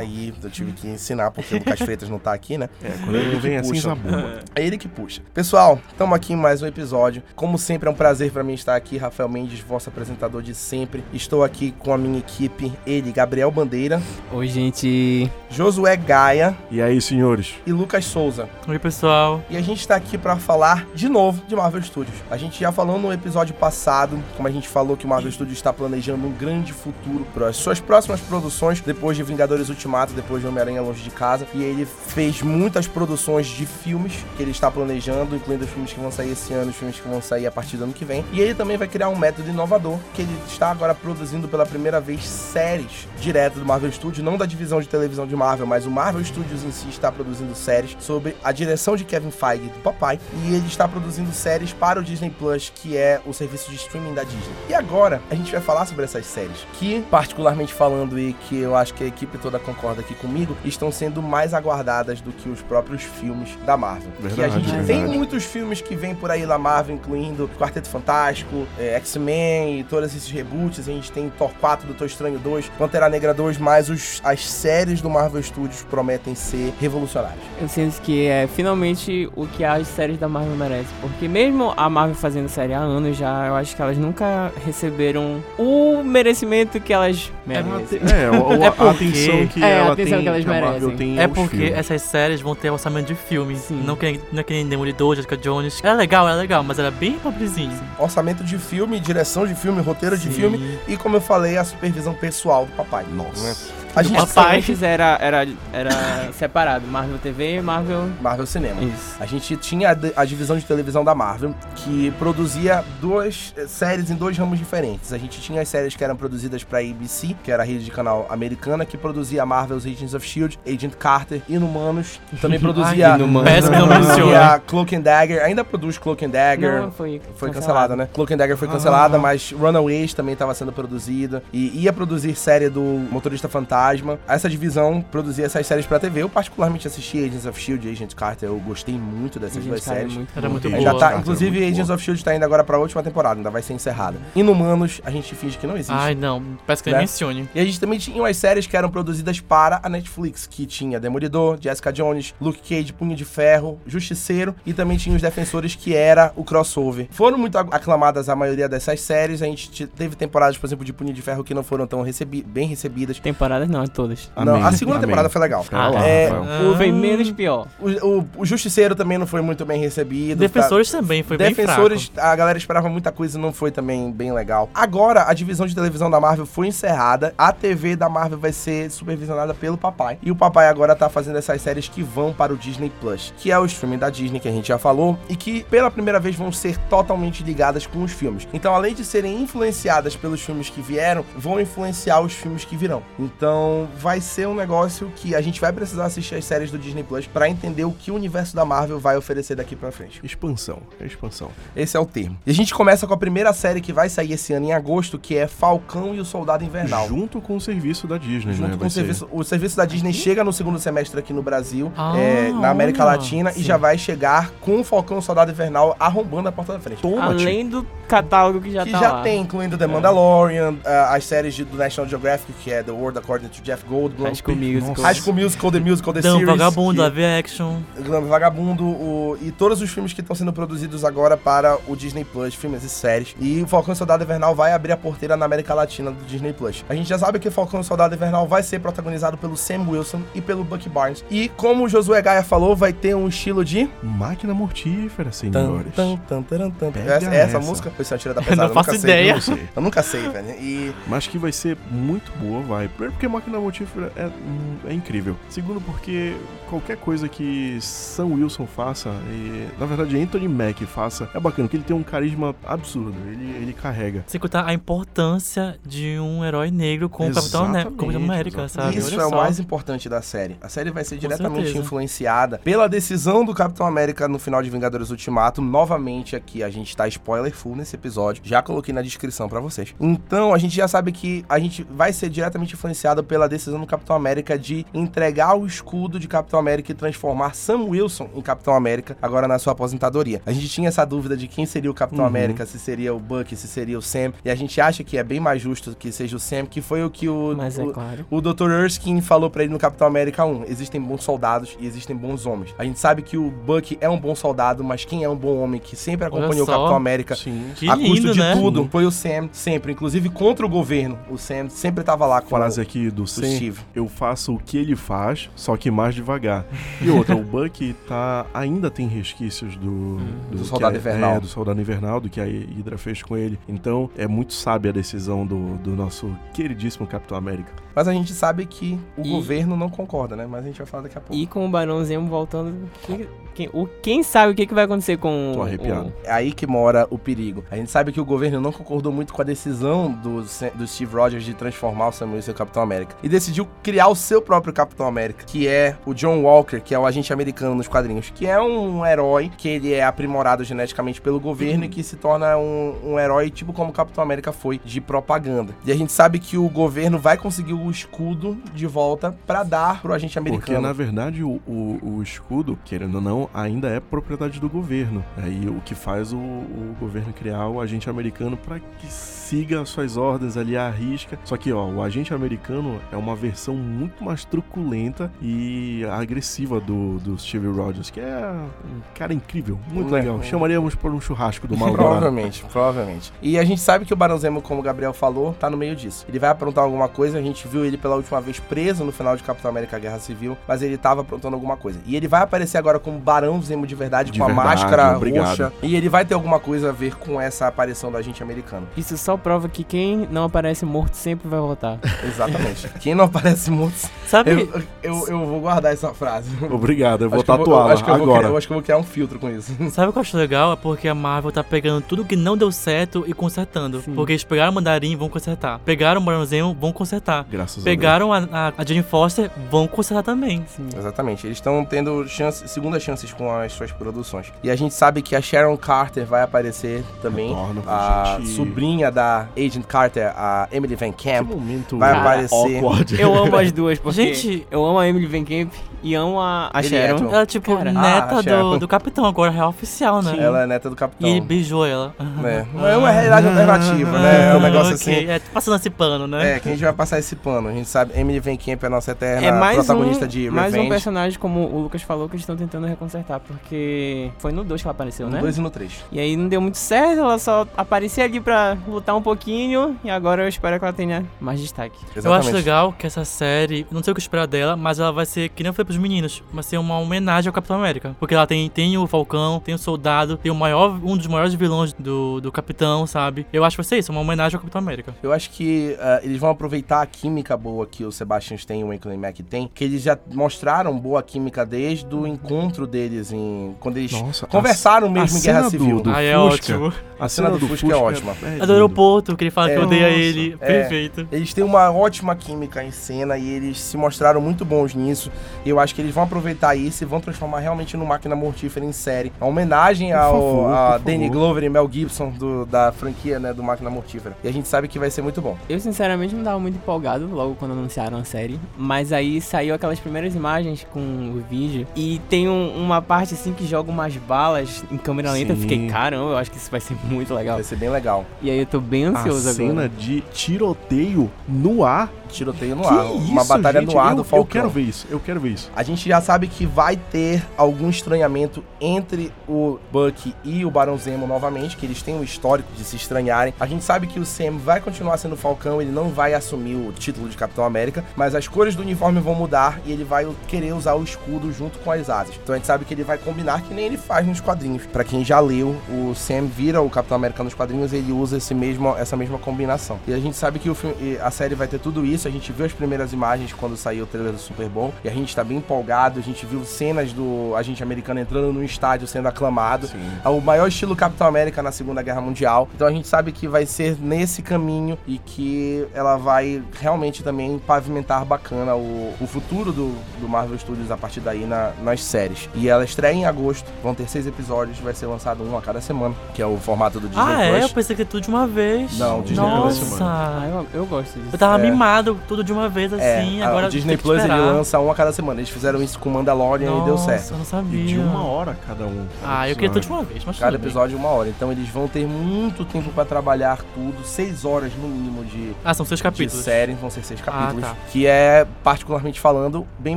Aí eu tive que ensinar porque o Lucas Freitas não tá aqui, né? É, quando ele não vem assim, puxa. zabumba. É ele que puxa. Pessoal, estamos aqui em mais um episódio. Como sempre, é um prazer para mim estar aqui. Rafael Mendes, vosso apresentador de sempre. Estou aqui com a minha equipe, ele, Gabriel Bandeira, Oi, gente. Josué Gaia E aí, senhores? e Lucas Souza. Oi, pessoal. E a gente tá aqui pra falar de novo de Marvel Studios. A gente já falou no episódio passado, como a gente falou que o Marvel Studios está planejando um grande futuro para as suas próximas produções, depois de Vingadores Ultimato, depois de Homem-Aranha Longe de Casa. E ele fez muitas produções de filmes que ele está planejando, incluindo os filmes que vão sair esse ano, os filmes que vão sair a partir do ano que vem. E ele também vai criar um método inovador, que ele está agora produzindo pela primeira vez séries direto do Marvel Studios, não da divisão de televisão de Marvel, mas o Marvel Studios em si está produzindo séries sobre a direção de Kevin Feige do papai, e ele está produzindo séries para o Disney Plus, que é o serviço de streaming da Disney. E agora a gente vai falar sobre essas séries, que particularmente falando e que eu acho que a equipe toda concorda aqui comigo, estão sendo mais aguardadas do que os próprios filmes da Marvel. que a Verdade, gente verdade. tem muitos filmes que vêm por aí da Marvel, incluindo Quarteto Fantástico, é, X-Men e todos esses reboots. A gente tem Thor 4, Doutor Estranho 2, Pantera Negra 2, mas os, as séries do Marvel Studios prometem ser revolucionárias. Eu sinto que é finalmente o que as séries da Marvel merecem. Porque mesmo a Marvel fazendo série há anos já, eu acho que elas nunca receberam o merecimento que elas merecem. É, o- o- É a porque- atenção que É, a ela atenção tem, que elas Marvel merecem. tem É porque filmes. essas séries vão ter orçamento de filme. Sim. Não que, não é que nem Demolidor, Jessica Jones. Era legal, era legal, mas era bem pobrezinho. Orçamento de filme, direção de filme, roteiro de Sim. filme e, como eu falei, a supervisão pessoal do papai. Nossa. A gente papai. Era, era, era separado, Marvel TV e Marvel... Marvel Cinema. Isso. A gente tinha a, a divisão de televisão da Marvel, que produzia duas eh, séries em dois ramos diferentes. A gente tinha as séries que eram produzidas para ABC, que era a rede de canal americana, que produzia Marvel's Agents of S.H.I.E.L.D., Agent Carter, Inumanos. Também produzia... Ai, Inumanos. Produzia menciona. Cloak and Dagger. Ainda produz Cloak and Dagger. Não, foi, Foi cancelada, né? Cloak and Dagger foi cancelada, mas Runaways também estava sendo produzida. E ia produzir série do Motorista Fantasma. Essa divisão produzia essas séries pra TV. Eu particularmente assisti Agents of S.H.I.E.L.D. e Agents Carter. Eu gostei muito dessas Gente, duas é séries. muito Era muito Agent boa. Já tá, Carter, inclusive, muito Agents boa. of S.H.I.E.L.D. tá indo agora pra última temporada, ainda vai ser encerrada. Inumanos, a gente finge que não existe. Ai, não. Parece que Né? mencione. E a gente também tinha umas séries que eram produzidas para a Netflix, que tinha Demolidor, Jessica Jones, Luke Cage, Punho de Ferro, Justiceiro e também tinha os Defensores, que era o crossover. Foram muito ac- aclamadas a maioria dessas séries, a gente te- teve temporadas, por exemplo, de Punho de Ferro que não foram tão recebi bem recebidas. Temporadas não, é todas. Não, Amém, a segunda amém. temporada foi legal. Lá, É, o, Foi menos pior. o, o- o Justiceiro também não foi muito bem recebido. tá? Defensores também, foi Defensores, bem fraco. a galera esperava muita coisa e não foi também bem legal. Agora, a divisão de televisão da Marvel foi encerrada. A TV da Marvel vai ser supervisionada pelo papai. E o papai agora tá fazendo essas séries que vão para o Disney Plus, que é o streaming da Disney que a gente já falou e que pela primeira vez vão ser totalmente ligadas com os filmes. Então, além de serem influenciadas pelos filmes que vieram, vão influenciar os filmes que virão. Então, vai ser um negócio que a gente vai precisar assistir as séries do Disney Plus para entender o que o universo da Marvel vai oferecer daqui para frente. Expansão, é expansão. Esse é o termo. E a gente começa com a primeira série que vai sair esse ano em agosto, que é Falcão e o Soldado Invernal. Junto com o serviço da Disney, Junto né? com o ser- serviço, o serviço da Disney chega no segundo semestre aqui no Brasil, Ah, é, na América olha. Latina, e Sim. já vai chegar com o Falcão e o Soldado Invernal arrombando a porta da frente. Além do catálogo que já que tá já lá. tem, incluindo The Mandalorian, ah, as séries do National Geographic, que é The World According Jeff Goldblum, High School Musical. High School Musical, The Musical, The Dão Series. Vagabundo, Live Action. Glam Vagabundo o- e todos os filmes que estão sendo produzidos agora para o Disney Plus, filmes e séries. E o Falcão e o Soldado Invernal vai abrir a porteira na América Latina do Disney Plus. A gente já sabe que o Falcão e o Soldado Invernal vai ser protagonizado pelo Sam Wilson e pelo Bucky Barnes. E como o Josué Gaia falou, vai ter um estilo de. Máquina mortífera, Tan, senhores. tan, tan, taran, tan. Pega Essa, essa essa. música foi uma tira da Eu pesada. não faço nunca sei. ideia. Eu não sei. Eu nunca sei, velho. E Mas que vai ser muito boa, vai. Primeiro porque Máquina Mortífera é, hum, é incrível. Segundo porque qualquer coisa que Sam Wilson faça, e, na verdade Anthony Mack faça, é bacana, porque ele tem um carisma absurdo. Ele, ele carrega. Sem contar a importância de um herói negro com o Capitão, né? Com América, sabe? Isso Olha é o mais importante da série. A série vai ser diretamente certeza. influenciada pela decisão do Capitão América no final de Vingadores Ultimato. Novamente aqui, a gente tá spoiler full nesse episódio. Já coloquei na descrição pra vocês. Então, a gente já sabe que a gente vai ser diretamente influenciada pela decisão do Capitão América de entregar o escudo de Capitão América e transformar Sam Wilson em Capitão América, agora na sua aposentadoria. A gente tinha essa dúvida de quem seria o Capitão Uhum. América, se seria o Bucky, se seria o Sam, e a gente acha que é bem mais justo que seja o Sam, que foi o que o, Mas é o, claro. o Dr. Erskine falou pra ele no Capitão América 1: existem bons soldados e existem bons homens. A gente sabe que o Bucky é um bom soldado, mas quem é um bom homem que sempre acompanhou o. Capitão América Sim. Que a custo lindo, de né? tudo foi o Sam, sempre, inclusive contra o governo. O Sam sempre tava lá com Frase o, do o Sam, Steve. eu faço o que ele faz, só que mais devagar. E outra, o Bucky tá, ainda tem resquícios do, Do que Soldado a- Invernal. É, do Soldado Invernal, do que a Hydra fez com ele. Então, é muito sábia a decisão do, do nosso queridíssimo Capitão América. Mas a gente sabe que o E- governo não concorda, né? Mas a gente vai falar daqui a pouco. E com o Barão Zemo voltando, quem, quem, o, quem sabe o que, que vai acontecer com Tô o- arrepiado. É aí que mora o perigo. A gente sabe que o governo não concordou muito com a decisão do, do Steve Rogers de transformar o Samuel em seu Capitão América. E decidiu criar o seu próprio Capitão América, que é o John Walker, que é o agente americano nos quadrinhos, que é um herói que ele é aprimorado geneticamente pelo governo e que se torna um, um herói tipo como o Capitão América foi, de propaganda. E a gente sabe que o governo vai conseguir o escudo de volta pra dar pro agente Porque, americano. na verdade, o, o, o escudo, querendo ou não, ainda é propriedade do governo. Aí o que faz o, o governo criar o agente americano para que siga as suas ordens ali à risca. Só que, ó, o agente americano é uma versão muito mais truculenta e agressiva do, do Steve Rogers, que é um cara incrível, muito É. legal. Chamaríamos por um churrasco do mal Provavelmente, provavelmente. E a gente sabe que o Barão Zemo, como o Gabriel falou, tá no meio disso. Ele vai aprontar alguma coisa, a gente viu ele pela última vez preso no final de Capitão América Guerra Civil, mas ele tava aprontando alguma coisa. E ele vai aparecer agora como Barão Zemo de verdade, De com a verdade, máscara obrigado. roxa. E ele vai ter alguma coisa a ver com essa aparição do agente americano. Isso só prova que quem não aparece morto sempre vai voltar. Exatamente. Quem não aparece morto. Sabe? Eu, eu, eu vou guardar essa frase. Obrigado, eu vou Acho que eu tatuá-la acho que eu vou agora. criar- eu acho que eu vou criar um filtro com isso. Sabe o que eu acho legal? É porque a Marvel tá pegando tudo que não deu certo e consertando. Sim. Porque eles pegaram o Mandarim, vão consertar. Pegaram o Baronzemo, vão consertar. Graças Pegaram a, a, a Jane Foster, vão consertar também. Sim. Exatamente, eles estão tendo chance, segundas chances com as suas produções. E a gente sabe que a Sharon Carter vai aparecer também. Retorna, A gente. sobrinha da Agent Carter, a Emily Van Camp. Que momento vai aparecer. awkward. Eu amo as duas, porque Gente- eu amo a Emily Van Camp e amo a, a Sharon. é. Ela é tipo Cara, ah, neta Sharon. do, do capitão, agora real oficial, né? Ela é neta do Capitão. E ele beijou ela. É, é uma realidade alternativa, né? É um negócio ok. assim. É, passando esse pano, né? É, que a gente vai passar esse pano. A gente sabe, Emily Van Camp é a nossa eterna É mais protagonista um, de mais um Revenge. personagem, como o Lucas falou, que eles estão tentando reconsertar, porque foi no 2 que ela apareceu, no né? 2 e no 3. E aí não deu muito certo, ela só aparecia ali pra lutar um pouquinho, e agora eu espero que ela tenha mais destaque. Eu acho legal que essa série, não sei o que esperar dela, mas ela vai ser, que nem falei pros meninos, vai ser uma homenagem ao Capitão América. Porque ela tem, tem o Falcão, tem o Soldado, tem o maior, um dos maiores vilões do, do Capitão, sabe? Eu acho que vai ser isso, uma homenagem ao Capitão América. Eu acho que ah, eles vão aproveitar a química boa que o Sebastian Stan e o Anthony Mack tem, que eles já mostraram boa química desde o encontro deles em quando eles Nossa, conversaram a mesmo em cena Guerra do- Civil. do Ah, é Fusca. ótimo. A cena do Fusca é ótima. A do aeroporto, que ele fala É. que odeia Nossa. ele. É. Perfeito. Eles têm uma ótima química em cena e eles se mostraram muito bons nisso. E eu acho que eles vão aproveitar isso e vão transformar realmente no Máquina Mortífera em série. Uma homenagem ao favor, a Danny favor. Glover e Mel Gibson do- da franquia né, do Máquina Mortífera. E a gente sabe que vai ser muito bom. Eu sinceramente não tava muito empolgado logo quando anunciaram a série, mas aí saiu aquelas primeiras imagens com o vídeo e tem um- uma parte assim que joga umas balas em câmera lenta. Eu Sim. fiquei, caramba, eu acho que isso vai ser muito legal. Vai ser bem legal. E aí eu tô bem A ansioso cena agora. de tiroteio no ar. Tiroteio no que ar. uma isso, batalha gente? no ar eu, do Falcão. Eu quero ver isso, eu quero ver isso. A gente já sabe que vai ter algum estranhamento entre o Bucky e o Barão Zemo novamente, que eles têm um histórico de se estranharem. A gente sabe que o Sam vai continuar sendo Falcão, ele não vai assumir o título de Capitão América, mas as cores do uniforme vão mudar e ele vai querer usar o escudo junto com as asas. Então a gente sabe que ele vai combinar que nem ele faz nos quadrinhos. Pra quem já leu, o Sam vira o Capitão América nos quadrinhos, ele usa esse mesmo, essa mesma combinação. E a gente sabe que filme, a série vai ter tudo isso. A gente viu as primeiras imagens quando saiu o trailer do Super Bowl e a gente tá bem empolgado. A gente viu cenas do agente americano entrando no estádio sendo aclamado. É o maior estilo Capitão América na Segunda Guerra Mundial. Então a gente sabe que vai ser nesse caminho e que ela vai realmente também pavimentar bacana o, o futuro do, do Marvel Studios a partir daí na- nas séries. E ela estreia em agosto, vão ter seis episódios, vai ser lançado um a cada semana, que é o formato do Disney Ah, é? Eu Plus. pensei que tudo de uma vez. Não, Disney Plus Nossa. Ah, eu, eu gosto disso. Eu tava É. mimado tudo de uma vez assim, É, agora o Disney Plus ele lança um a cada semana. Eles fizeram isso com Mandalorian e deu Nossa, certo. eu não E sabia. de uma hora cada um. Ah, eu queria tudo de uma vez, mas Cada tudo bem. episódio uma hora. Então eles vão ter muito tempo pra trabalhar tudo. Seis horas no mínimo de, Ah, são seis de capítulos. série. Vão ser seis capítulos. tá. Que é, particularmente falando, bem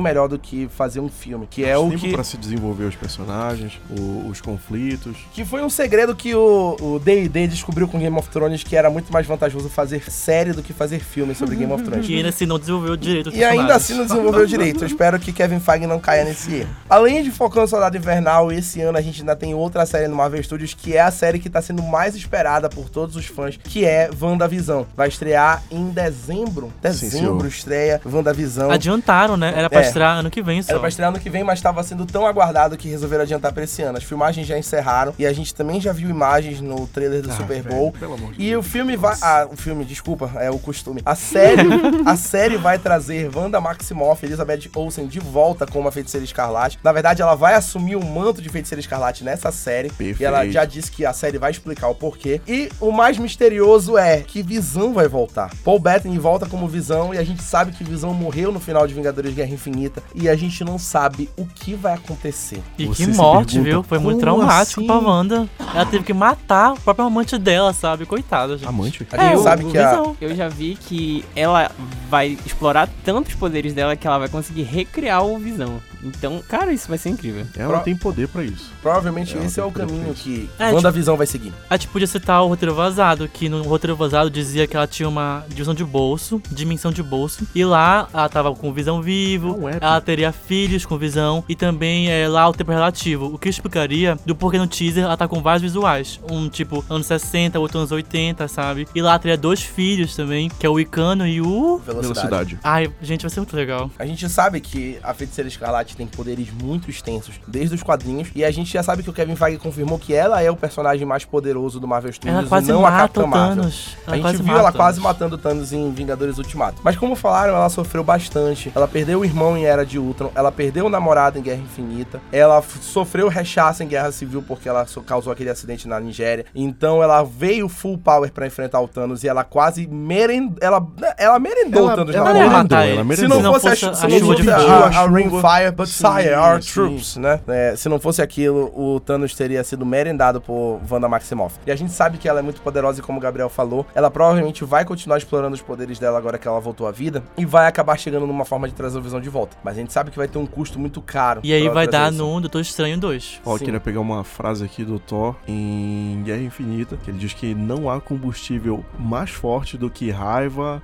melhor do que fazer um filme. Que é o tempo que... pra se desenvolver os personagens, o- os conflitos. Que foi um segredo que o D&D descobriu com Game of Thrones, que era muito mais vantajoso fazer série do que fazer filme sobre Game of Thrones. Que ainda assim não desenvolveu direito os E ainda assim não desenvolveu direito. Eu espero que Kevin Feige não caia nesse erro. Além de Falcão e Soldado Invernal, esse ano a gente ainda tem outra série no Marvel Studios, que é a série que tá sendo mais esperada por todos os fãs, que é WandaVisão. Vai estrear em dezembro. Sim, Dezembro senhor. estreia WandaVisão. Adiantaram, né? Era pra É. estrear ano que vem só. Era pra estrear ano que vem, mas estava sendo tão aguardado que resolveram adiantar pra esse ano. As filmagens já encerraram e a gente também já viu imagens no trailer do Ah, Super velho, Bowl. pelo amor de E Deus. o filme vai. Ah, o filme, desculpa, é o costume. A série, a série vai trazer Wanda Maximoff, Elizabeth Olsen de volta como a feiticeira escarlate. Na verdade, ela vai assumir o manto de feiticeira escarlate nessa série. Perfeito. E ela já disse que a série vai explicar o porquê. E o mais misterioso é que Visão vai voltar. Paul Bettany volta como Visão e a gente sabe que Visão morreu no final de Vingadores Guerra Infinita. E a gente não sabe o que vai acontecer. E Você que morte, pergunta, viu? Foi muito traumático assim? pra Wanda. Ela teve que matar o próprio amante dela, sabe? Coitada, gente. Amante? A gente É, sabe o que a, Visão. Eu já vi que ela vai explorar tanto os poderes dela que ela vai conseguir recriar o Visão. Então, cara, isso vai ser incrível. Ela Pro- tem poder pra isso. provavelmente Ela esse é o caminho que É, tipo- WandaVisão vai seguir. A gente podia citar o roteiro vazado, que no roteiro vazado dizia que ela tinha uma divisão de bolso, dimensão de bolso, e lá ela tava com visão vivo, É um ela teria filhos com visão, e também é, lá o tempo relativo, o que explicaria do porquê no teaser ela tá com vários visuais, um tipo anos 60, outro anos 80, sabe? E lá teria dois filhos também, que é o Icano e o... Velocidade. Ai, gente, vai ser muito legal. A gente sabe que a Feiticeira Escarlate tem poderes muito extensos, desde os quadrinhos, e a gente já sabe que o Kevin Feige confirmou que ela é o personagem mais poderoso do Marvel Studios Ela quase e não a Capitã o Marvel. Thanos. A gente viu ela o quase matando Thanos em Vingadores Ultimato. Mas como falaram, ela sofreu bastante. Ela perdeu o irmão em Era de Ultron, ela perdeu o namorado em Guerra Infinita, ela sofreu rechaço em Guerra Civil porque ela so- causou aquele acidente na Nigéria. Então ela veio full power pra enfrentar o Thanos e ela quase merendou. Ela, ela merendou o Ela, Thanos ela na mão. merendou, ela ele. Se merendou. não, fosse, a, a chuva a, fogo. A, a chuva. Rainfire, but Sim, sire our sim. troops, né? É, se não fosse aquilo, o Thanos teria sido merendado por Wanda Maximoff. E a gente sabe que ela é muito poderosa e como o Gabriel falou, ela provavelmente vai continuar explorando os poderes dela agora que ela voltou à vida e vai acabar chegando numa forma de trazer o Visão de volta. Mas a gente sabe que vai ter um custo muito caro. E aí vai dar isso. no Doutor Estranho 2. Ó, eu queria pegar uma frase aqui do Thor em Guerra Infinita, que ele diz que não há combustível mais forte do que raiva,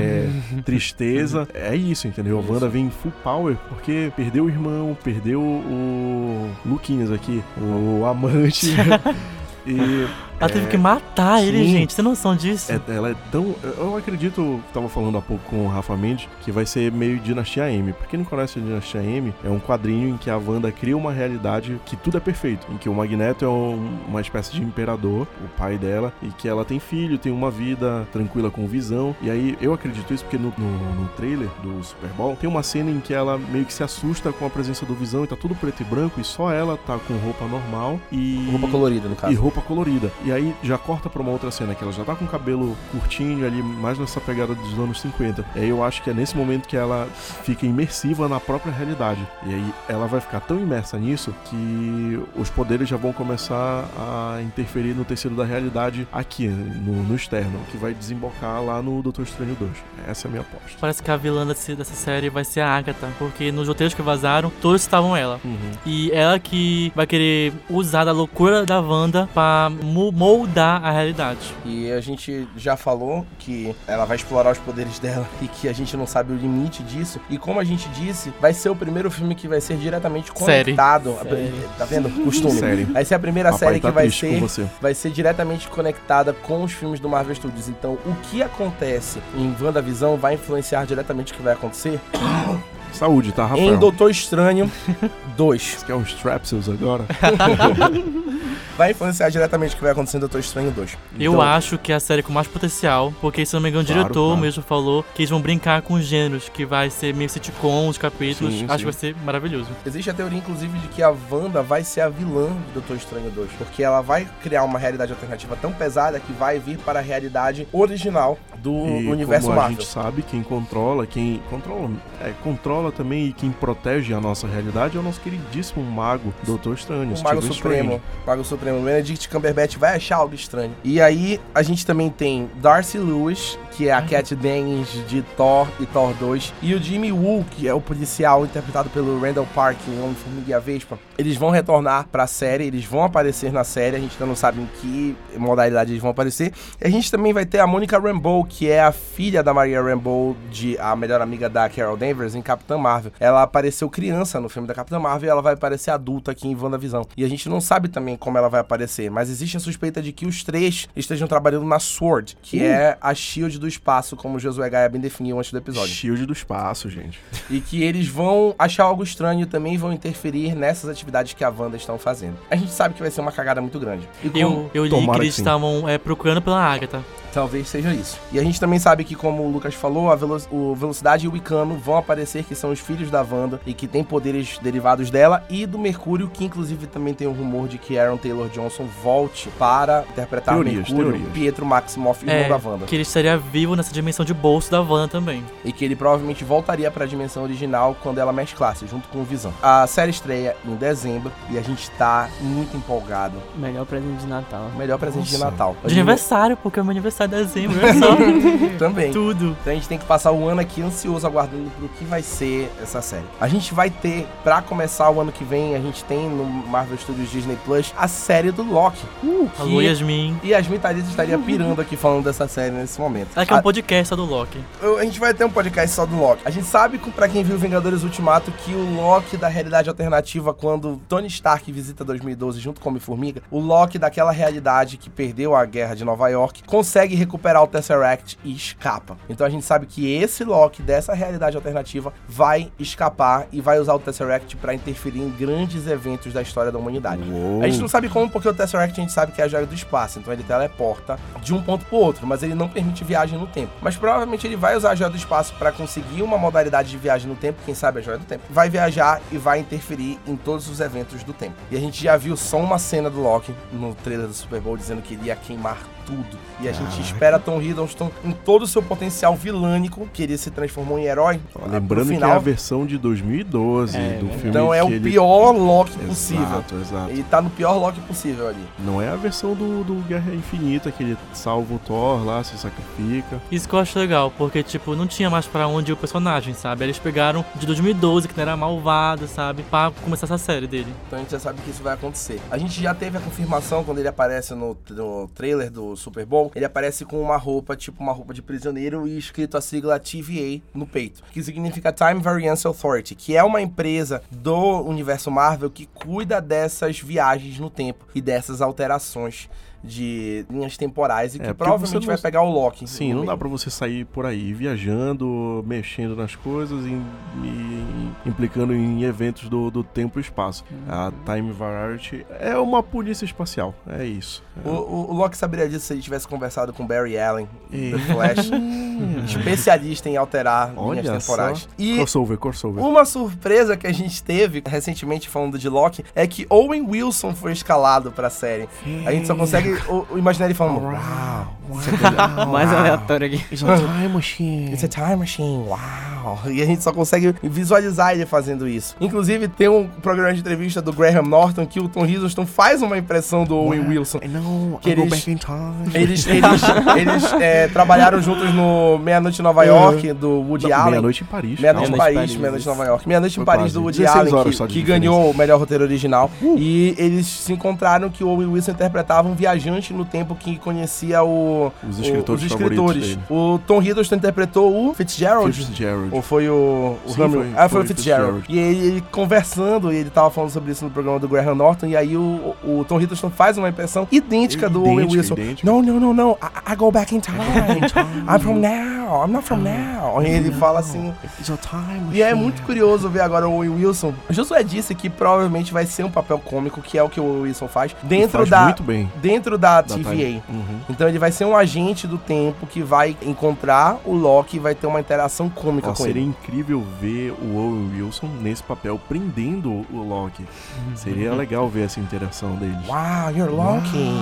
é, tristeza. É isso, entendeu? A Wanda vem full power porque perdeu o irmão, perdeu o Luquinhas aqui, o amante. e Ela teve que matar ele, sim. gente. Você tem noção disso? é- ela é tão. Eu acredito, tava falando há pouco com o Rafa Mendes, que vai ser meio Dinastia M. Pra quem não conhece a Dinastia M, é um quadrinho em que a Wanda cria uma realidade que tudo é perfeito. Em que o Magneto é um- uma espécie de imperador, o pai dela, e que ela tem filho, tem uma vida tranquila com visão. E aí eu acredito isso porque no, no, no trailer do Super Bowl tem uma cena em que ela meio que se assusta com a presença do visão e tá tudo preto e branco, e só ela tá com roupa normal e. Roupa colorida, no E caso. roupa colorida. E aí já corta pra uma outra cena que ela já tá com o cabelo curtinho ali, mais nessa pegada dos anos 50. E aí eu acho que é nesse momento que ela fica imersiva na própria realidade. E aí ela vai ficar tão imersa nisso que os poderes já vão começar a interferir no tecido da realidade aqui, no, no externo, que vai desembocar lá no Doutor Estranho 2. Essa é a minha aposta. Parece que a vilã desse- dessa série vai ser a Agatha, porque nos roteiros que vazaram, todos estavam ela. Uhum. E ela que vai querer usar da loucura da Wanda pra mo- moldar a realidade. E a gente já falou que ela vai explorar os poderes dela e que a gente não sabe o limite disso. E como a gente disse, vai ser o primeiro filme que vai ser diretamente conectado. Série. Tá vendo? Costume. Série. Vai ser a primeira Papai série tá que vai triste ser vai ser diretamente conectada com os filmes do Marvel Studios. Então, o que acontece em WandaVisão vai influenciar diretamente o que vai acontecer Saúde, tá, Rafael? em Doutor Estranho 2. Você quer uns Strapsils agora? vai influenciar diretamente o que vai acontecer em Doutor Estranho 2. Eu Então, acho que é a série com mais potencial, porque se não me engano, o Claro, diretor claro. mesmo falou que eles vão brincar com os gêneros, que vai ser meio sitcom, os capítulos. Sim, acho sim. que vai ser maravilhoso. Existe a teoria, inclusive, de que a Wanda vai ser a vilã de Doutor Estranho 2. Porque ela vai criar uma realidade alternativa tão pesada que vai vir para a realidade original do E universo como a Marvel. gente sabe, quem controla, quem controla, é, controla também e quem protege a nossa realidade é o nosso queridíssimo mago, Doutor Estranho, O Mago Supremo, Strange. Mago Supremo, Benedict Cumberbatch vai achar algo estranho. E aí, a gente também tem Darcy Lewis, que é a Cat Dennings de Thor e Thor 2, e o Jimmy Woo, que é o policial interpretado pelo Randall Park em Homem-Formiga e a Vespa. Eles vão retornar pra série, eles vão aparecer na série, a gente ainda não sabe em que modalidade eles vão aparecer. E a gente também vai ter a Monica Rambeau, que é a filha da Maria Rambeau, de, a melhor amiga da Carol Danvers em Capitã Marvel. Ela apareceu criança no filme da Capitã Marvel e ela vai aparecer adulta aqui em WandaVisão. E a gente não sabe também como ela vai aparecer, mas existe a suspeita de que os três estejam trabalhando na SWORD, que é a SHIELD do espaço, como o Josué Gaia bem definiu antes do episódio. Shield do espaço, gente. E que eles vão achar algo estranho e também vão interferir nessas atividades que a Wanda estão fazendo. A gente sabe que vai ser uma cagada muito grande. E como- Eu, eu li Tomara que eles estavam é, procurando pela Agatha. Talvez seja isso. E a gente também sabe que, como o Lucas falou, a Velo o Velocidade e o Icano vão aparecer, que são os filhos da Wanda e que têm poderes derivados dela, e do Mercúrio, que inclusive também tem um rumor de que Aaron Taylor Johnson volte para interpretar Teorias, Mercúrio, teorias. Pietro Maximoff, irmão É, da Wanda. que ele estaria vivo nessa dimensão de bolso da Wanda também. E que ele provavelmente voltaria para a dimensão original quando ela mesclasse, junto com o Visão. A série estreia em dezembro e a gente tá muito empolgado. Melhor presente de Natal. Melhor presente de Nossa. Natal. De aniversário, porque é meu aniversário em dezembro. Também. Tudo. Então a gente tem que passar o ano aqui ansioso aguardando pro que vai ser essa série. A gente vai ter, pra começar o ano que vem, a gente tem no Marvel Studios Disney Plus a série do Loki. Uh, que- Alô, Yasmin. E Yasmin Thalita estaria pirando aqui falando dessa série nesse momento. Ela quer um A- podcast só do Loki. a gente vai ter um podcast só do Loki. A gente sabe, pra quem viu Vingadores Ultimato, que o Loki da realidade alternativa, quando Tony Stark visita 2012 junto com Homem-Formiga, o Loki daquela realidade que perdeu a guerra de Nova York, consegue recuperar o Tesseract e escapa. Então a gente sabe que esse Loki dessa realidade alternativa vai escapar e vai usar o Tesseract pra interferir em grandes eventos da história da humanidade. Uou. A gente não sabe como, porque o Tesseract a gente sabe que é a joia do espaço, então ele teleporta de um ponto pro outro, mas ele não permite viagem no tempo. Mas provavelmente ele vai usar a joia do espaço pra conseguir uma modalidade de viagem no tempo, quem sabe a joia do tempo. Vai viajar e vai interferir em todos os eventos do tempo. E a gente já viu só uma cena do Loki no trailer do Super Bowl dizendo que ele ia queimar tudo. E a gente espera Tom Hiddleston em todo o seu potencial vilânico, que ele se transformou em herói. Lembrando que é a versão de 2012 É, do verdade. filme Então é o ele- pior Loki possível. Exato, exato. Ele tá no pior Loki possível ali. Não é a versão do, do Guerra Infinita que ele salva o Thor lá, se sacrifica. Isso que eu acho legal, porque, tipo, não tinha mais pra onde ir o personagem, sabe? Eles pegaram de 2012, que não era malvado, sabe? Pra começar essa série dele. Então a gente já sabe que isso vai acontecer. A gente já teve a confirmação quando ele aparece no, no trailer do Super Bowl. Ele aparece com uma roupa, tipo uma roupa de prisioneiro, e escrito a sigla TVA no peito. Que significa Time Variance Authority, que é uma empresa do universo Marvel que cuida dessas viagens no tempo e dessas alterações de linhas temporais e que É, provavelmente você não- vai pegar o Loki. Sim, não dá pra você sair por aí viajando, mexendo nas coisas e, e implicando em eventos do, do tempo e espaço. A Time Variety é uma polícia espacial, é isso. O, o, o Loki saberia disso se ele tivesse conversado com Barry Allen, E- The Flash, especialista em alterar Olha linhas só. temporais. E Crossover, crossover. Uma surpresa que a gente teve recentemente falando de Loki é que Owen Wilson foi escalado pra série. A gente só consegue o, o imaginar ele falando: Uau, Mais aleatório aqui. It's a time machine. It's a time machine, uau. E a gente só consegue visualizar ele fazendo isso. Inclusive, tem um programa de entrevista do Graham Norton que o Tom Hiddleston faz uma impressão do Owen Wilson. I know, Que eles- back in time. Eles, eles, eles é, trabalharam juntos no Meia-Noite em Nova York, do Woody Não, Allen. Meia-noite em Paris. Meia-Noite em calma. Meia-Noite em Paris, Paris, Meia-Noite em. Nova York. Meia-Noite em Foi Paris do Woody 16 Allen, que, que ganhou o melhor roteiro original. E eles se encontraram que o Owen Wilson interpretava um viajante no tempo que conhecia o o, Os o- escritores os favoritos escritores. O Tom Hiddleston interpretou o Fitzgerald. Fitzgerald. Ou foi o, o Sim, Hamil- foi- Ah, foi, foi o Fitzgerald. Fitzgerald. E ele, ele conversando, e ele tava falando sobre isso no programa do Graham Norton, e aí o, o, o Tom Hiddleston faz uma impressão idêntica do Owen Idêntica, Wilson. idêntica. No, no, no, no, I, I go back in time. I'm from now, I'm not from now. E ele fala assim... It's a time E é muito curioso ver agora o Owen Wilson. O Josué disse que provavelmente vai ser um papel cômico, que é o que o Owen Wilson faz, dentro faz da... muito bem. Dentro da, da TVA. Uhum. Então ele vai ser um agente do tempo que vai encontrar o Loki e vai ter uma interação cômica Nossa, com seria ele. incrível ver o Owen Wilson nesse papel, prendendo o Loki. Uhum. Seria legal ver essa interação deles. Wow, you're Loki.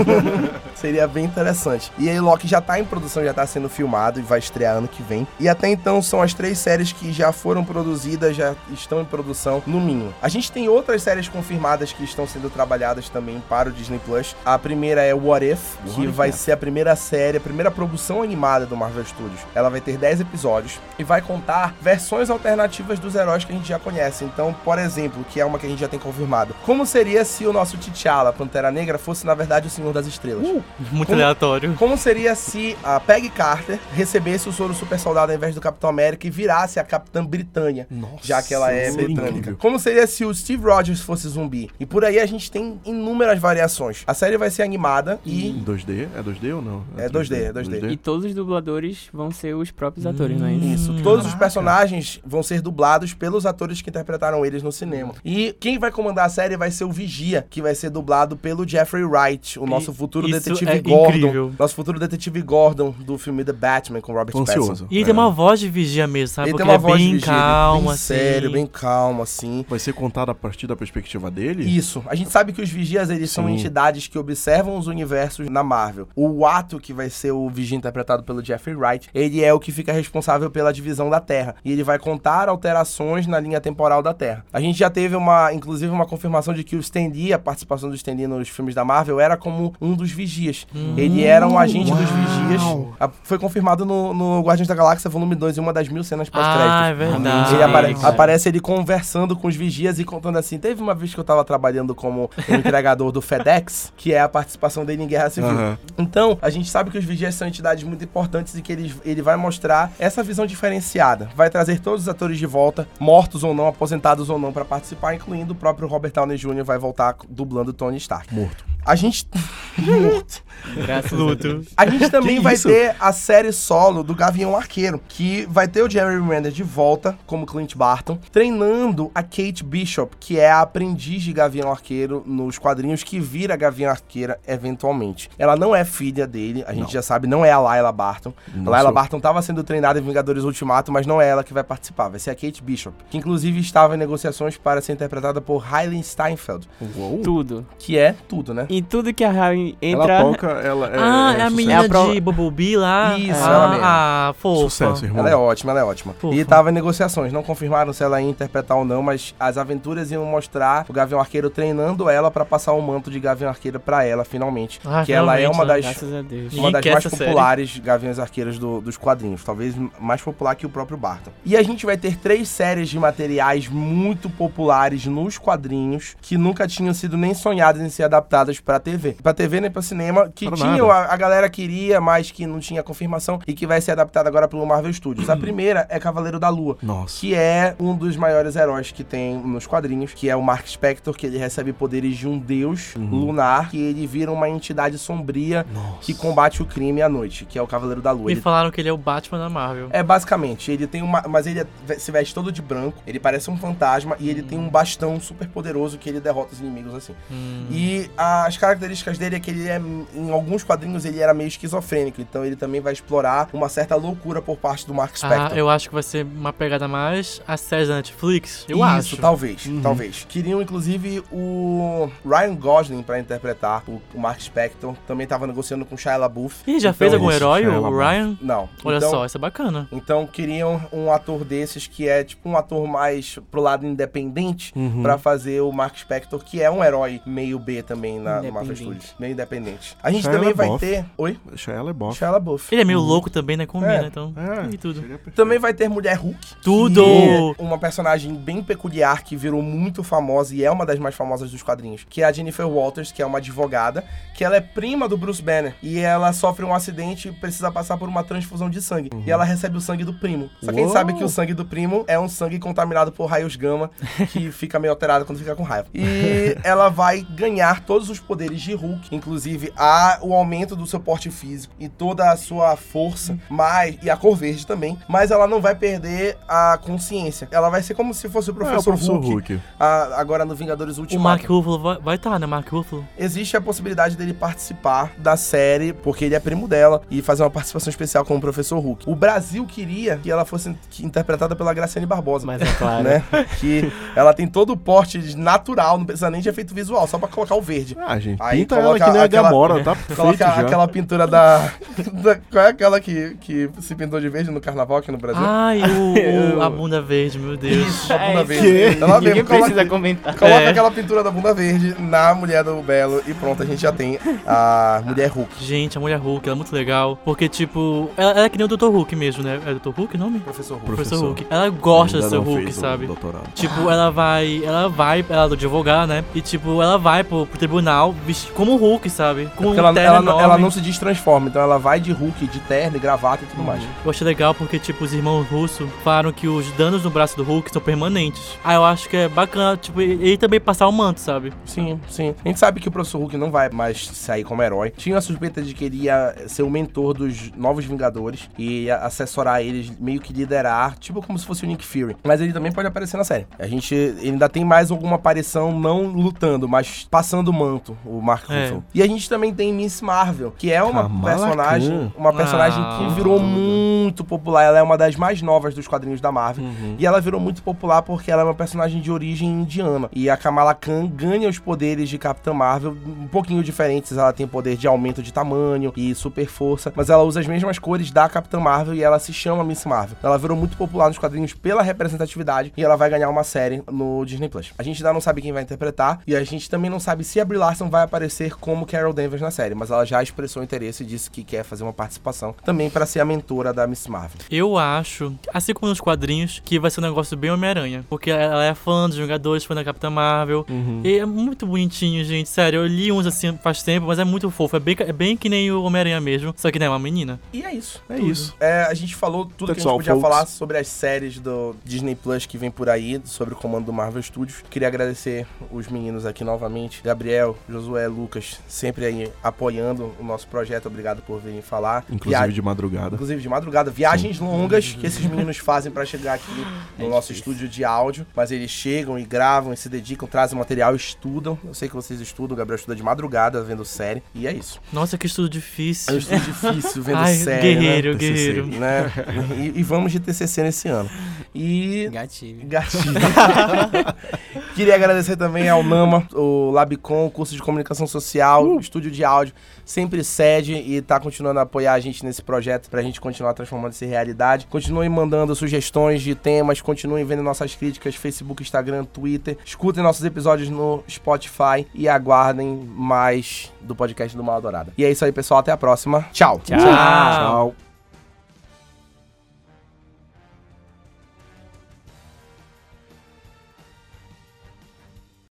Seria bem interessante. E aí, Loki já tá em produção, já tá sendo filmado e vai estrear ano que vem. E até então são as três séries que já foram produzidas, já estão em produção, no mínimo. A gente tem outras séries confirmadas que estão sendo trabalhadas também para o Disney Plus. A primeira é What If, que What vai If? Ser a primeira série, a primeira produção animada do Marvel Studios. Ela vai ter 10 episódios e vai contar versões alternativas dos heróis que a gente já conhece. Então, por exemplo, que é uma que a gente já tem confirmado. Como seria se o nosso T'Challa, Pantera Negra, fosse na verdade o Senhor das Estrelas? Muito Como- aleatório. Como seria se a Peggy Carter recebesse o soro super soldado ao invés do Capitão América e virasse a Capitã Britânia? Nossa, já que ela é britânica. incrível. Como seria se o Steve Rogers fosse zumbi? E por aí a gente tem inúmeras variações. A série vai ser animada Em e 2D? É 2D ou não? É 2D, é 2D. E todos os dubladores vão ser os próprios atores, não é isso? Isso, Hum, todos os personagens vão ser dublados pelos atores que interpretaram eles no cinema. E quem vai comandar a série vai ser o Vigia, que vai ser dublado pelo Jeffrey Wright, o nosso E futuro isso detetive é Gordon. incrível. Nosso futuro detetive Gordon do filme The Batman com Robert Tô Pattinson. ansioso. E ele É. tem uma voz de vigia mesmo, sabe? Ele Porque tem uma ele é voz bem de vigia, calmo, bem assim. sério, bem calmo, assim. Vai ser contado a partir da perspectiva dele? Isso. A gente sabe que os vigias, eles são Sim. entidades que observam os universos na Marvel. O Ato, que vai ser o vigia interpretado pelo Jeffrey Wright, ele é o que fica responsável pela divisão da Terra. E ele vai contar alterações na linha temporal da Terra. A gente já teve uma, inclusive, uma confirmação de que o Stan Lee, a participação do Stan Lee nos filmes da Marvel, era como um dos vigias. ele era um agente dos vigias. Foi confirmado no, no Guardiões da Galáxia, volume 2, em uma das mil cenas pós-créditos. Ah, é verdade. Ele apare- aparece ele conversando com os vigias e contando assim. Teve uma vez que eu tava trabalhando como um entregador do FedEx, que é a participação dele em Guerra Civil. Aham. Então, a gente sabe que os vigias são entidades muito importantes e que ele, ele vai mostrar essa visão diferenciada. Vai trazer todos os atores de volta, mortos ou não, aposentados ou não, pra participar, incluindo o próprio Robert Downey Jr. vai voltar dublando Tony Stark. Morto. A gente. Morto. Graças a Luto. Deus. A gente também Que vai isso? ter a série solo do Gavião Arqueiro, que vai ter o Jeremy Renner de volta, como Clint Barton, treinando a Kate Bishop, que é a aprendiz de Gavião Arqueiro nos quadrinhos, que vira Gavião Arqueira eventualmente. Ela não é filha dele, a gente Não. já sabe, não é a Layla Barton. Não a Layla sou. Barton estava sendo treinada em Vingadores Ultimato, mas não é ela que vai participar, vai ser a Kate Bishop, que inclusive estava em negociações para ser interpretada por Hailey Steinfeld, Uou. Tudo. que é tudo, né? E tudo que a Harry entra. Ela toca, ela é. ah, é, a sucesso. menina É a pro- de Bumblebee lá. Isso, ah, ela mesma. Ah, fofa. Sucesso, irmão. Ela é ótima, ela é ótima. Fofa. E tava em negociações, não confirmaram se ela ia interpretar ou não, mas as aventuras iam mostrar o Gavião Arqueiro treinando ela pra passar o manto de Gavião Arqueiro pra ela, finalmente. Ah, que ela é uma né? das, Graças a Deus. uma das mais essa série. populares Gaviões Arqueiros do- dos quadrinhos. Talvez mais popular que o próprio Barton. E a gente vai ter três séries de materiais muito populares nos quadrinhos que nunca tinham sido nem sonhadas em ser adaptadas pra TV. Pra TV nem pra cinema, que Para tinham, nada. a, a galera queria, mas que não tinha confirmação e que vai ser adaptada agora pelo Marvel Studios. A primeira é Cavaleiro da Lua. Nossa. Que é um dos maiores heróis que tem nos quadrinhos, que é o Mark Spector, que ele recebe poderes de um deus Uhum. lunar, que ele vira uma entidade sombria Nossa. que combate o crime à noite, que é o Cavaleiro da Lua. Me Ele- falaram que ele é o Batman da Marvel. É basicamente, ele tem uma. Mas ele é- se veste todo de branco, ele parece um fantasma e ele tem um bastão super poderoso que ele derrota os inimigos assim. Hum. E as características dele é que ele é. Em alguns quadrinhos ele era meio esquizofrênico, então ele também vai explorar uma certa loucura por parte do Mark Spector. Ah, eu acho que vai ser uma pegada mais a série da Netflix. Eu Isso, acho. talvez, Uhum. talvez. Queriam, inclusive, o Ryan Gosling pra interpretar o, o Mark Spector. Também tava negociando com Shia LaBeouf. Ih, já Então, fez algum herói, Shia o LaBeouf. Ryan? Não. Olha então, só, isso é bacana. Então queriam um ator desses que é tipo um ator mais pro lado independente Uhum. pra fazer o Mark Spector, que é um herói meio B também na, no Marvel Independente. Studios. Meio independente. A gente Shia também vai ter... Oi? Shia LaBeouf. Shia LaBeouf. Ele é meio louco também, né? Combina, É. então. É, E tudo. Também vai ter Mulher Hulk. Tudo! é Uma personagem bem peculiar que virou muito famosa e é uma das mais famosas dos quadrinhos, que é a Jennifer Walters, que é uma advogada, que ela é prima do Bruce Banner. E ela sofre um acidente e precisa passar por uma transfusão de sangue. E ela recebe o sangue do primo. Só que a gente Uou! sabe que o sangue do primo é um sangue contaminado por raios gama, que fica meio alterado quando fica com raiva. E ela vai ganhar todos os poderes de Hulk, inclusive a, o aumento do seu porte físico e toda a sua força, mas, e a cor verde também, mas ela não vai perder a consciência. Ela vai ser como se fosse o É, o professor, professor Hulk, Hulk. a- agora no Vingadores O Ultimato. Mark Ruffalo vai estar, tá, né? Mark Ruffalo. Existe a possibilidade dele participar da série, porque ele é primo dela, e fazer uma participação especial como o professor Hulk. O Brasil queria que ela fosse interpretada pela Graciane Barbosa. Mas é claro. Né? Que ela tem todo o porte natural, não precisa nem de efeito visual, só pra colocar o verde. Ah, Aí pinta coloca ela que nem aquela- a Gamora, tá Coloca já. aquela pintura da, da- Qual é aquela que, que se pintou de verde no carnaval aqui no Brasil? Ai, o, a bunda verde, meu Deus. Isso, a bunda É, verde. Ela Ninguém mesmo precisa coloca, comentar. coloca É. aquela pintura da bunda verde na mulher do Belo e pronto, a gente já tem a mulher Hulk. Gente, a mulher Hulk, ela é muito legal. Porque, tipo, ela, ela é que nem o Dr. Hulk mesmo, né? É o Dr. Hulk o nome? Professor Hulk. Professor Professor. Hulk. Ela gosta do seu Hulk, fez o sabe? doutorado. Tipo, ela vai. Ela vai, ela é do advogar, né? E tipo, ela vai pro, pro tribunal como Hulk, sabe? Com Porque um ela, terno ela, não- ela enorme. não se destransforma, então ela vai de Hulk, de terno e gravata e tudo mais. Eu achei legal porque, tipo, os irmãos russos falaram que os danos no braço do Hulk são permanentes. Ah, eu acho que é bacana, tipo, ele também passar o manto, sabe? Sim, sim. A gente sabe que o professor Hulk não vai mais sair como herói. Tinha a suspeita de que ele ia ser o mentor dos novos Vingadores e assessorar eles, meio que liderar, tipo como se fosse o Nick Fury. Mas ele também pode aparecer na série. A gente ainda tem mais alguma aparição, não lutando, mas passando o manto, o Mark É. Ruffalo. E a gente também tem Miss Marvel, que é uma Kamala personagem, Khan. uma personagem Ah. que virou muito popular. Ela é uma das mais novas dos quadrinhos da Marvel. Uhum. E ela virou muito popular porque ela é uma personagem de origem indiana. E a Kamala Khan ganha os poderes de Capitã Marvel, um pouquinho diferentes. Ela tem poder de aumento de tamanho e super força, mas ela usa as mesmas cores da Capitã Marvel e ela se chama Miss Marvel. Ela virou muito popular nos quadrinhos pela representatividade e ela vai ganhar uma série no Disney Plus. A gente ainda não sabe quem vai interpretar e a gente também não sabe se a Brie Larson vai aparecer como Carol Danvers na série, mas ela já expressou interesse e disse que quer fazer uma participação também para ser a mentora da Miss Marvel. Eu acho, assim como nos quadrinhos, que vai ser um negócio bem Homem-Aranha. Porque ela é fã dos Vingadores, fã da Capitã Marvel. Uhum. E é muito bonitinho, gente. Sério, eu li uns assim faz tempo, mas é muito fofo. É bem, é bem que nem o Homem-Aranha mesmo. Só que não é uma menina. E é isso. É isso. É, a gente falou tudo que a That's gente podia folks. falar sobre as séries do Disney Plus que vem por aí, sobre o comando do Marvel Studios. Queria agradecer os meninos aqui novamente, Gabriel, Josué, Lucas, sempre aí apoiando o nosso projeto. Obrigado por virem falar. Inclusive Via- de madrugada. Inclusive de madrugada, viagens longas que esses meninos fazem pra chegar aqui no É nosso difícil. estúdio de áudio, mas eles chegam e gravam e se dedicam, trazem material, estudam. Eu sei que vocês estudam, o Gabriel estuda de madrugada vendo série, e é isso. Nossa, que estudo É um difícil. estudo difícil vendo Ai, série, guerreiro, né? guerreiro. né? E, e vamos de TCC nesse ano. E Gatilho. gatilho. Queria agradecer também ao Nama, o Labicon, o curso de comunicação social, o estúdio de áudio, sempre cede e tá continuando a apoiar a gente nesse projeto pra gente continuar transformando isso em realidade. Continuem mandando sugestões de temas, continuem vendo nossas críticas, Facebook, Instagram, Twitter. Escutem nossos episódios no Spotify e aguardem mais do podcast do Mal Dourada. E é isso aí, pessoal. Até a próxima. Tchau. Tchau. Tchau.